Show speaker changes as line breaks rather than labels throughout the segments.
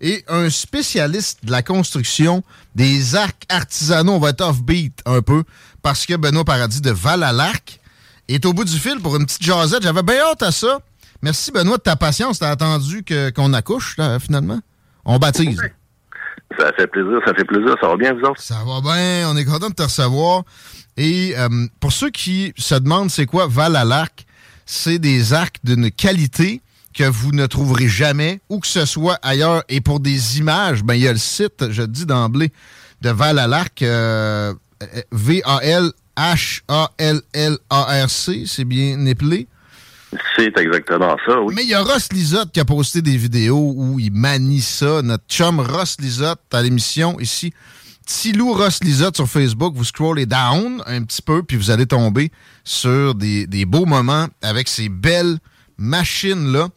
et un spécialiste de la construction des arcs artisanaux. On va être off-beat un peu parce que Benoît Paradis de Val-à-l'Arc est au bout du fil pour une petite jasette. J'avais bien hâte à ça. Merci Benoît de ta patience. T'as attendu qu'on accouche finalement? On baptise.
Ça fait plaisir, ça fait plaisir. Ça va bien, vous autres?
Ça va bien. On est content de te recevoir. Et euh, pour ceux qui se demandent c'est quoi Val-à-l'Arc, c'est des arcs d'une qualité que vous ne trouverez jamais, où que ce soit ailleurs. Et pour des images, ben, il y a le site, je dis d'emblée, de Val à l'Arc, euh, V-A-L-H-A-L-L-A-R-C, c'est bien épelé.
C'est exactement ça, oui.
Mais il y a Ross Lisotte qui a posté des vidéos où il manie ça. Notre chum Ross Lisotte à l'émission ici. Tilou Ross Lisotte sur Facebook, vous scrollez down un petit peu, puis vous allez tomber sur des, des beaux moments avec ces belles machines-là.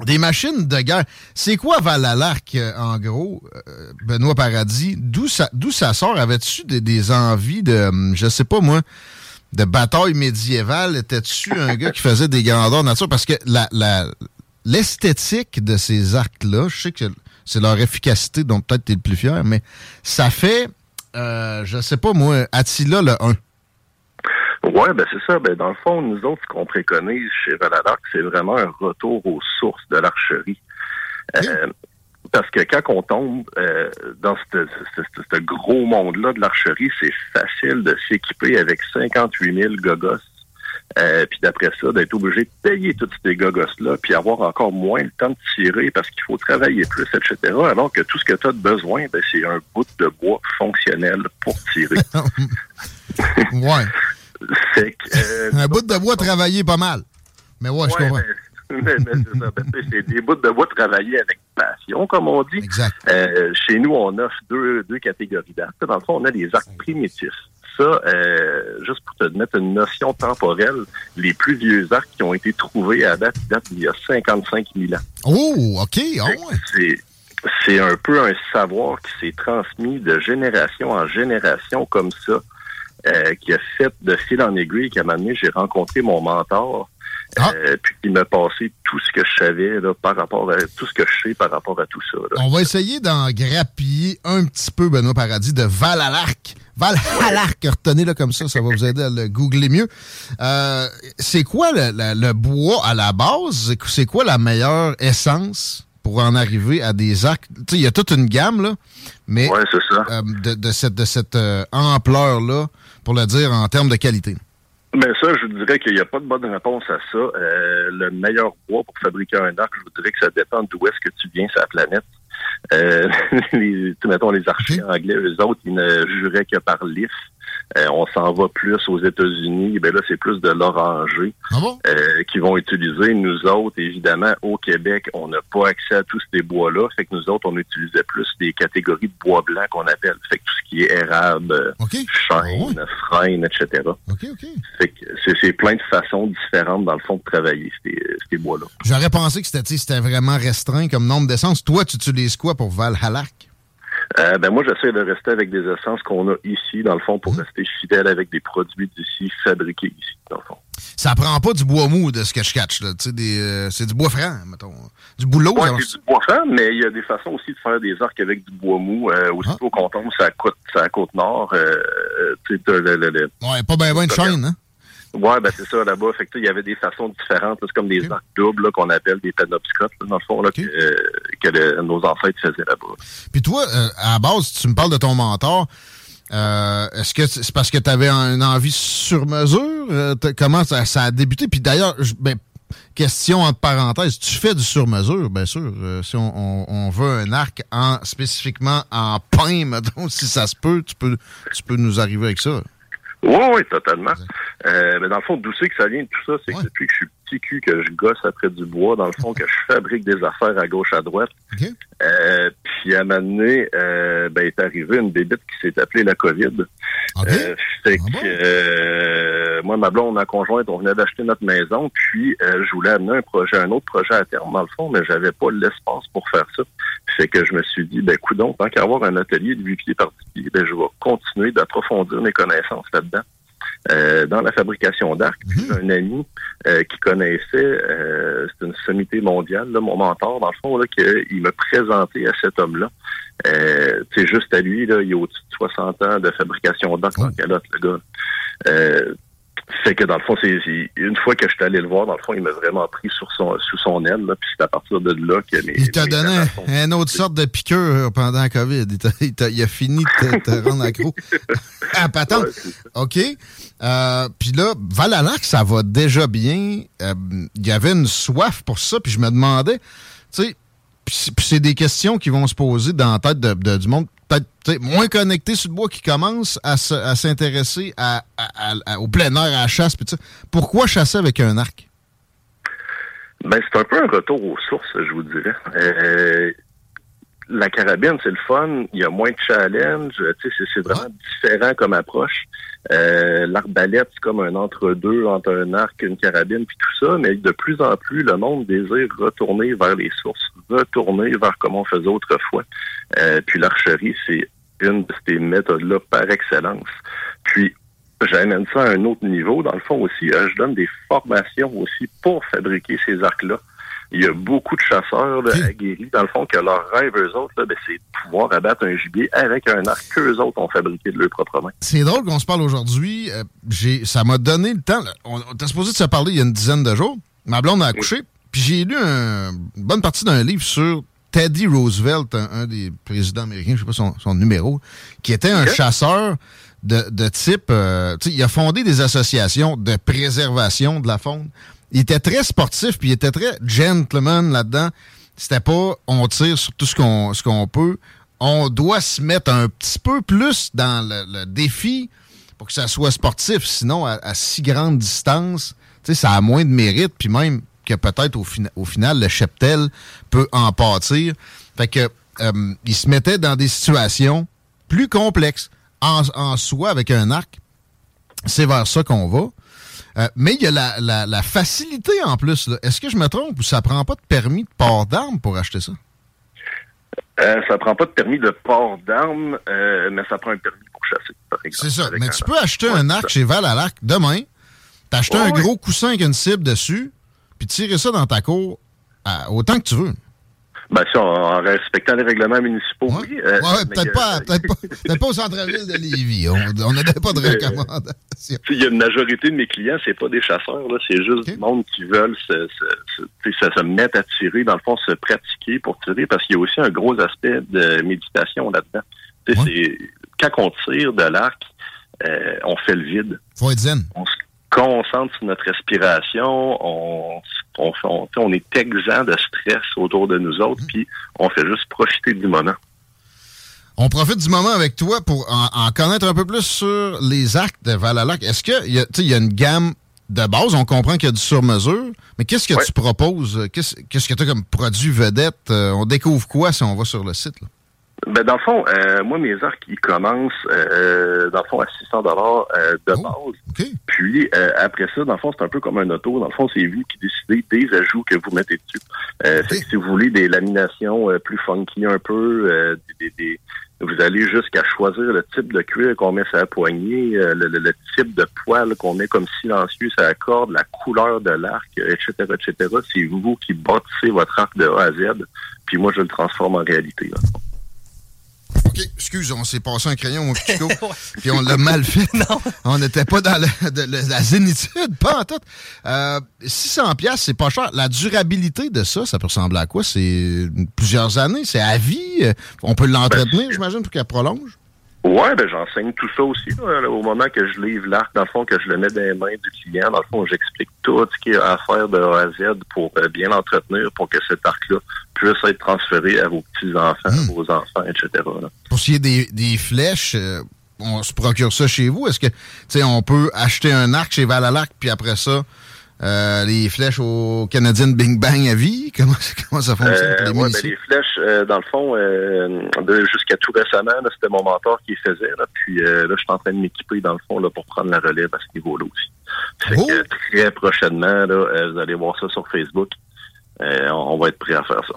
Des machines de guerre. C'est quoi Valalarc, euh, en gros, euh, Benoît Paradis? D'où ça, d'où ça sort? Avais-tu des, envies de, hum, je sais pas moi, de bataille médiévale? Étais-tu un gars qui faisait des grandeurs nature? Parce que la, l'esthétique de ces arcs-là, je sais que c'est leur efficacité dont peut-être tu es le plus fier, mais ça fait, euh, je sais pas moi, Attila le 1.
Oui, ben c'est ça. Ben, dans le fond, nous autres, ce qu'on préconise chez Valadoc, c'est vraiment un retour aux sources de l'archerie. Euh, parce que quand on tombe euh, dans ce gros monde-là de l'archerie, c'est facile de s'équiper avec 58 000 gogos. Euh, puis d'après ça, d'être obligé de payer tous ces gogos-là, puis avoir encore moins le temps de tirer parce qu'il faut travailler plus, etc. Alors que tout ce que tu as de besoin, ben, c'est un bout de bois fonctionnel pour tirer.
ouais.
Euh,
un bout de bois travaillé pas mal. Mais ouais, je comprends.
Ben, c'est des bouts de bois travaillés avec passion, comme on dit.
Exact.
Euh, chez nous, on offre deux, deux catégories d'arcs. Dans le fond, on a les arcs primitifs. Ça, euh, juste pour te mettre une notion temporelle, les plus vieux arcs qui ont été trouvés à date, date il y a 55 000 ans.
Oh, OK. Ah
c'est un peu un savoir qui s'est transmis de génération en génération comme ça. Euh, qui a fait de fil en aiguille, qui m'a amené, j'ai rencontré mon mentor, ah. euh, puis qui m'a passé tout ce que je savais là, par rapport à tout ce que je sais par rapport à tout ça.
On va essayer d'en grappiller un petit peu, Benoît Paradis, de Val à l'arc. Val à l'arc, retenez-le comme ça, ça va vous aider à le googler mieux. Euh, c'est quoi le, le, bois à la base? C'est quoi la meilleure essence pour en arriver à des arcs? Il y a toute une gamme, là, mais de, de, cette, de cette ampleur-là, pour le dire en termes de qualité?
Ben ça, je dirais qu'il n'y a pas de bonne réponse à ça. Euh, le meilleur bois pour fabriquer un arc, je vous dirais que ça dépend d'où est-ce que tu viens sur la planète. Euh, les, mettons les archers anglais, eux autres, ils ne juraient que par l'IF. Euh, on s'en va plus aux États-Unis. Ben là, c'est plus de l'oranger
Ah bon?
euh, qui vont utiliser. Nous autres, évidemment, au Québec, on n'a pas accès à tous ces bois-là. Fait que nous autres, on utilisait plus des catégories de bois blanc qu'on appelle. Fait que tout ce qui est érable, euh,
OK.
chêne, frêne, etc. Fait que c'est, plein de façons différentes, dans le fond, de travailler ces, ces bois-là.
J'aurais pensé que c'était vraiment restreint comme nombre d'essences. Toi, tu utilises quoi pour Valhalla?
Euh, ben moi, j'essaie de rester avec des essences qu'on a ici, dans le fond, pour
Mhm.
rester fidèle avec des produits d'ici, fabriqués ici, dans le fond.
Ça prend pas du bois mou de ce que je catch, là. Tu sais, des, euh, c'est du bois franc, mettons. Du boulot,
Ouais, c'est du bois franc, mais il y a des façons aussi de faire des arcs avec du bois mou. Euh, aussitôt qu'on tombe sur la côte, sur la côte nord, euh, euh, tu sais, t'as le, le, le-
Ouais, pas bien ben de chaîne, hein?
Ouais, ben c'est ça là-bas. Fait que il y avait des façons différentes. C'est comme des arcs doubles qu'on appelle des panopscotes, là, dans le fond, là, que, euh, que le- nos ancêtres faisaient là-bas.
Puis toi, euh, à la base, tu me parles de ton mentor. Euh, Est-ce que c'est parce que tu avais une envie sur mesure? Euh, comment ça, ça a débuté? Puis d'ailleurs, ben, question entre parenthèses, tu fais du sur mesure, bien sûr. Si on, on- on veut un arc en spécifiquement en pain, mettons, si ça se peut, tu peux, tu peux nous arriver avec ça.
Oui, oui, totalement. Euh, mais dans le fond, d'où c'est que ça vient tout ça? C'est
Ouais.
que depuis que je suis petit cul, que je gosse après du bois, dans le fond, que je fabrique des affaires à gauche, à droite. Euh, puis à un moment donné, euh, ben, est arrivé une bébite qui s'est appelée la COVID.
OK?
Euh, fait
Ah
que,
bon?
euh, moi, ma blonde, ma conjointe, on venait d'acheter notre maison, puis euh, je voulais amener un projet, un autre projet à terme, dans le fond, mais j'avais pas l'espace pour faire ça. Fait que je me suis dit, ben, coudon, tant qu'à avoir un atelier de 8 pieds par 10 pieds, ben, je vais continuer d'approfondir mes connaissances là-dedans. Euh, dans la fabrication d'arc. Puis
Mhm.
j'ai un ami euh, qui connaissait, euh, c'est une sommité mondiale, là, mon mentor, dans le fond, là, qu'il m'a présenté à cet homme-là. Euh, c'est juste à lui, là, il a au-dessus de 60 ans de fabrication
Oh.
en calotte, le gars. Euh, fait que dans le fond, c'est une fois que je suis allé le voir, dans le fond, il m'a vraiment pris sur son, sous son aile, là, puis c'est à partir de là que mes.
Il t'a donné
sont-
une autre sorte de piqûre pendant la COVID. Il, a fini de te, te rendre accro. Ah, patente.
Ouais.
OK. Euh, puis là, Valalac, ça va déjà bien. Euh, Il y avait une soif pour ça, puis je me demandais, tu sais, puis c'est- puis c'est des questions qui vont se poser dans la tête de, de- du monde peut-être moins connecté sur le bois qui commence à, se- à s'intéresser à, à- à- au plein air, à la chasse. Pourquoi chasser avec un arc?
Ben, c'est un peu un retour aux sources, je vous dirais. Euh, la carabine, c'est le fun. Il y a moins de challenge. C'est, vraiment différent comme approche. Euh, l'arbalète, c'est comme un entre-deux entre un arc et une carabine, puis tout ça. Mais de plus en plus, le monde désire retourner vers les sources, retourner vers comment on faisait autrefois. Euh, puis l'archerie, c'est une de ces méthodes-là par excellence. Puis, j'amène ça à un autre niveau. Dans le fond aussi, euh, je donne des formations aussi pour fabriquer ces arcs-là. Il y a beaucoup de chasseurs là, aguerris, dans le fond, que leur rêve, eux autres, là, ben, c'est de pouvoir abattre un gibier avec un arc qu'eux autres ont fabriqué de leur propre main.
C'est drôle qu'on se parle aujourd'hui. Euh, ça m'a donné le temps. là. On, on était supposé de se parler il y a une dizaine de jours. Ma blonde a accouché. Puis j'ai lu un- une bonne partie d'un livre sur Teddy Roosevelt, un, un des présidents américains, je sais pas son, son numéro, qui était un chasseur de, de type... euh, il a fondé des associations de préservation de la faune. Il était très sportif, puis il était très gentleman là-dedans. C'était pas on tire sur tout ce qu'on ce qu'on peut. On doit se mettre un petit peu plus dans le, le défi pour que ça soit sportif. Sinon, à, à si grande distance, tu sais, ça a moins de mérite. Puis même que peut-être au, fina- au final, le cheptel peut en pâtir. Fait que euh, il se mettait dans des situations plus complexes. En, en soi, avec un arc, c'est vers ça qu'on va. Euh, mais il y a la, la- la facilité en plus. Est-ce que je me trompe ou ça prend pas de permis de port d'armes pour acheter ça?
Euh, ça prend pas de permis de port d'armes, euh, mais ça prend un permis pour chasser, par exemple.
C'est ça. Mais tu
arc.
peux acheter
Ouais,
un arc chez Val à l'arc demain, t'acheter
Ouais,
un
ouais.
gros coussin avec une cible dessus, puis tirer ça dans ta cour à- autant que tu veux.
Ben, ça, en, respectant les règlements municipaux,
Ouais,
oui. euh,
Ouais, peut-être pas, peut-être pas, peut-être pas au centre-ville de Lévis. On n'avait pas de
Euh,
recommandation.
Tu sais, Il y a une majorité de mes clients, c'est pas des chasseurs, là, c'est juste
Ok.
du monde qui veulent se, mettre à tirer, dans le fond, se pratiquer pour tirer, parce qu'il y a aussi un gros aspect de méditation là-dedans.
Ouais.
Quand on tire de l'arc, euh, on fait le vide.
Faut être zen.
On concentre sur notre respiration, on, on, on, tu sais, on est exempt de stress autour de nous autres, puis on fait juste profiter du moment.
On profite du moment avec toi pour en, connaître un peu plus sur les arcs de Valalac. Est-ce qu'il y, a, y a une gamme de base? On comprend qu'il y a du sur-mesure, mais qu'est-ce que tu proposes? Qu'est-ce que tu as comme produit vedette? Euh, on découvre quoi si on va sur le site?
Ben, dans le fond, euh, moi, mes arcs, ils commencent, euh, dans le fond, à 600 dollars euh, de
oh,
base. Puis, après ça, dans le fond, c'est un peu comme un auto. Dans le fond, c'est vous qui décidez des ajouts que vous mettez dessus. si vous voulez des laminations plus funky un peu, des, vous allez jusqu'à choisir le type de cuir qu'on met sur la poignée, le, type de poil qu'on met comme silencieux sur la corde, la couleur de l'arc, etc., etc. C'est vous qui bâtissez votre arc de A à Z, puis moi, je le transforme en réalité. Là.
OK, excuse, on s'est passé un crayon au Pico, puis on l'a mal fait. non. On n'était pas dans la zénitude, pas en tout. Euh, 600 pièces, c'est pas cher. La durabilité de ça, ça peut ressembler à quoi? C'est plusieurs années, c'est à vie. On peut l'entretenir, ben, j'imagine, pour qu'elle prolonge?
Ouais, ben j'enseigne tout ça aussi. au moment que je livre l'arc, dans le fond, que je le mets dans les mains du client, dans le fond, j'explique tout ce qu'il y a à faire de A à Z pour euh, bien l'entretenir, pour que cet arc-là puisse être transféré à vos petits-enfants, à hmm. vos enfants, etc.
Pour ce qui est des, des flèches, euh, on se procure ça chez vous? Est-ce que, tu sais, on peut acheter un arc chez Valalac, puis après ça, euh, les flèches au Canadien Bing Bang à vie? Comment, comment ça fonctionne
euh, les, ben, les flèches, euh, dans le fond, euh, jusqu'à tout récemment, c'était mon mentor qui les faisait. Là, puis là, je suis en train de m'équiper, dans le fond, là, pour prendre la relève à ce niveau-là aussi. Fait que, oh! très prochainement, là, vous allez voir ça sur Facebook. on va être prêt à faire ça.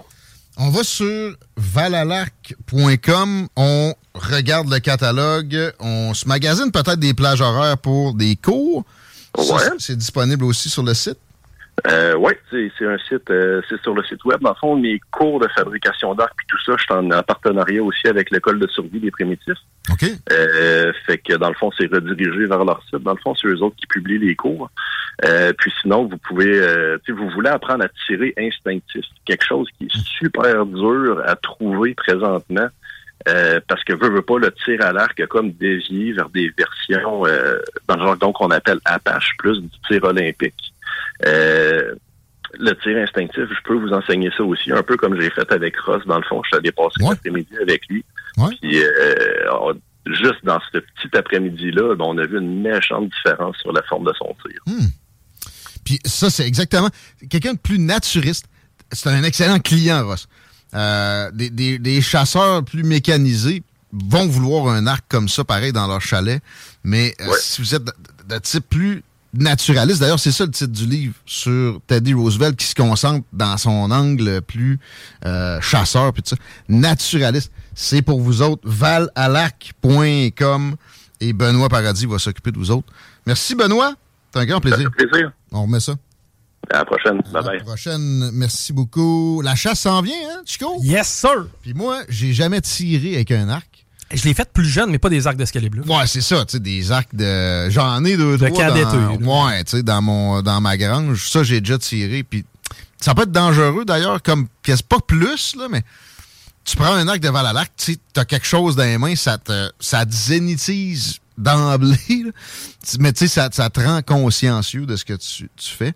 On va sur valalac.com, on regarde le catalogue, on se magasine peut-être des plages horaires pour des cours. C'est disponible aussi sur le site?
Euh, oui, c'est un site, euh, c'est sur le site web. Dans le fond, mes cours de fabrication d'arc et tout ça, je suis en, partenariat aussi avec l'école de survie des primitifs.
OK.
Euh, fait que dans le fond, c'est redirigé vers leur site. Dans le fond, c'est eux autres qui publient les cours. Puis sinon, vous pouvez, si vous voulez apprendre à tirer instinctif, quelque chose qui est super dur à trouver présentement. Euh, parce que veut, veut pas le tir à l'arc comme dévié vers des versions euh, dans le qu'on appelle Apache plus du tir olympique. Euh, le tir instinctif, je peux vous enseigner ça aussi, un peu comme j'ai fait avec Ross, dans le fond, je suis allé passer l'après-midi avec lui. Puis juste dans ce petit après-midi-là, ben, on a vu une méchante différence sur la forme de son tir.
Hmm. Puis ça, c'est exactement quelqu'un de plus naturiste. C'est un excellent client, Ross. Euh, des, chasseurs plus mécanisés vont vouloir un arc comme ça, pareil, dans leur chalet. Mais euh, si vous êtes de, type plus naturaliste, d'ailleurs, c'est ça le titre du livre sur Teddy Roosevelt qui se concentre dans son angle plus euh, chasseur, puis tout ça. Naturaliste, c'est pour vous autres. valalarc.com et Benoît Paradis va s'occuper de vous autres. Merci, Benoît. C'est un grand plaisir.
plaisir.
On remet ça.
À la prochaine. Bye bye.
À la prochaine. Merci beaucoup. La chasse s'en vient, hein, Chico?
Yes, sir.
Puis moi, j'ai jamais tiré avec un arc.
Je l'ai fait plus jeune, mais pas des arcs d'escalier bleu.
Ouais, c'est ça, tu sais, des arcs de. J'en ai deux, de trois. Dans... Ouais, tu sais, dans, mon... dans ma grange. Ça, j'ai déjà tiré. Puis ça peut être dangereux d'ailleurs, comme. C'est pas plus, là, mais tu prends un arc devant la lac, tu sais, t'as quelque chose dans les mains, ça te, ça te zénitise d'emblée. Mais tu sais, ça, ça te rend consciencieux de ce que tu, tu fais.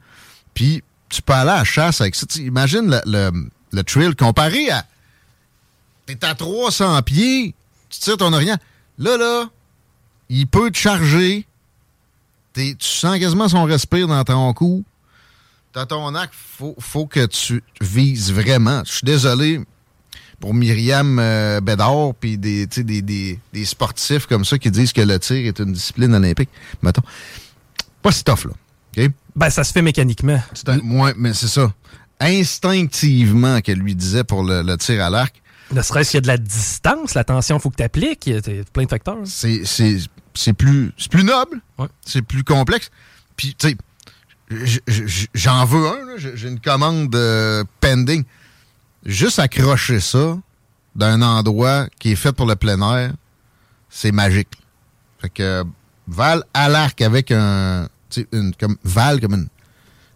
Puis tu peux aller à la chasse avec ça. imagine le, le, le, trail comparé à. T'es à 300 pieds, tu tires ton orient. Là, là, il peut te charger. tu sens quasiment son respire dans ton cou. Dans ton acte, faut, faut que tu vises vraiment. Je suis désolé pour Myriam euh, Bédard puis des, des, des, des, sportifs comme ça qui disent que le tir est une discipline olympique. Mettons. Pas si tough, là.
Ben, ça se fait mécaniquement.
Un, mais c'est ça. Instinctivement, qu'elle lui disait pour le, tir à l'arc.
Ne serait-ce qu'il y a de la distance, la tension, il faut que tu appliques. Il y a plein de facteurs.
C'est plus, plus noble. C'est plus complexe. Puis, tu sais, j'en veux un. J'ai une commande euh, pending. Juste accrocher ça d'un endroit qui est fait pour le plein air, c'est magique. Fait que Val à l'arc avec un, une comme val, comme une,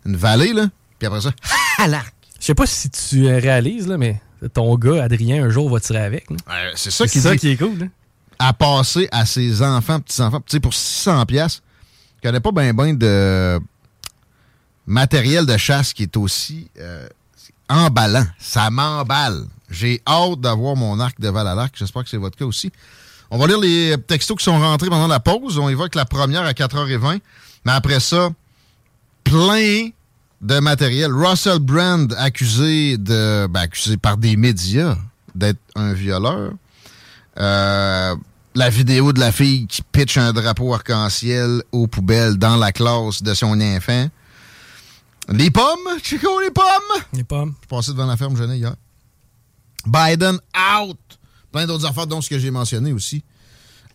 une vallée, là. Puis après ça, à l'arc.
Je sais pas si tu réalises, là, mais ton gars, Adrien, un jour va tirer avec.
c'est ça, qui,
ça qui est cool.
À passer à ses enfants, petits-enfants. Tu sais, pour 600 pièces, je connais pas bien ben de matériel de chasse qui est aussi euh, emballant. Ça m'emballe. J'ai hâte d'avoir mon arc de Val à l'arc. J'espère que c'est votre cas aussi. On va lire les textos qui sont rentrés pendant la pause. On évoque la première à 4h20. Mais après ça, plein de matériel. Russell Brand accusé de ben, accusé par des médias d'être un violeur. Euh, la vidéo de la fille qui pitch un drapeau arc-en-ciel aux poubelles dans la classe de son enfant. Les pommes, Chico, les pommes!
Les pommes.
Je passais devant la ferme jeunesse hier. Biden out! Plein d'autres affaires, dont ce que j'ai mentionné aussi.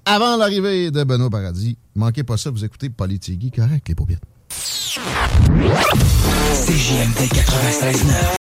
Avant l'arrivée de Benoît Paradis, manquez pas ça, vous écoutez Politigui, correct, les paupières.
CJMD 96.9.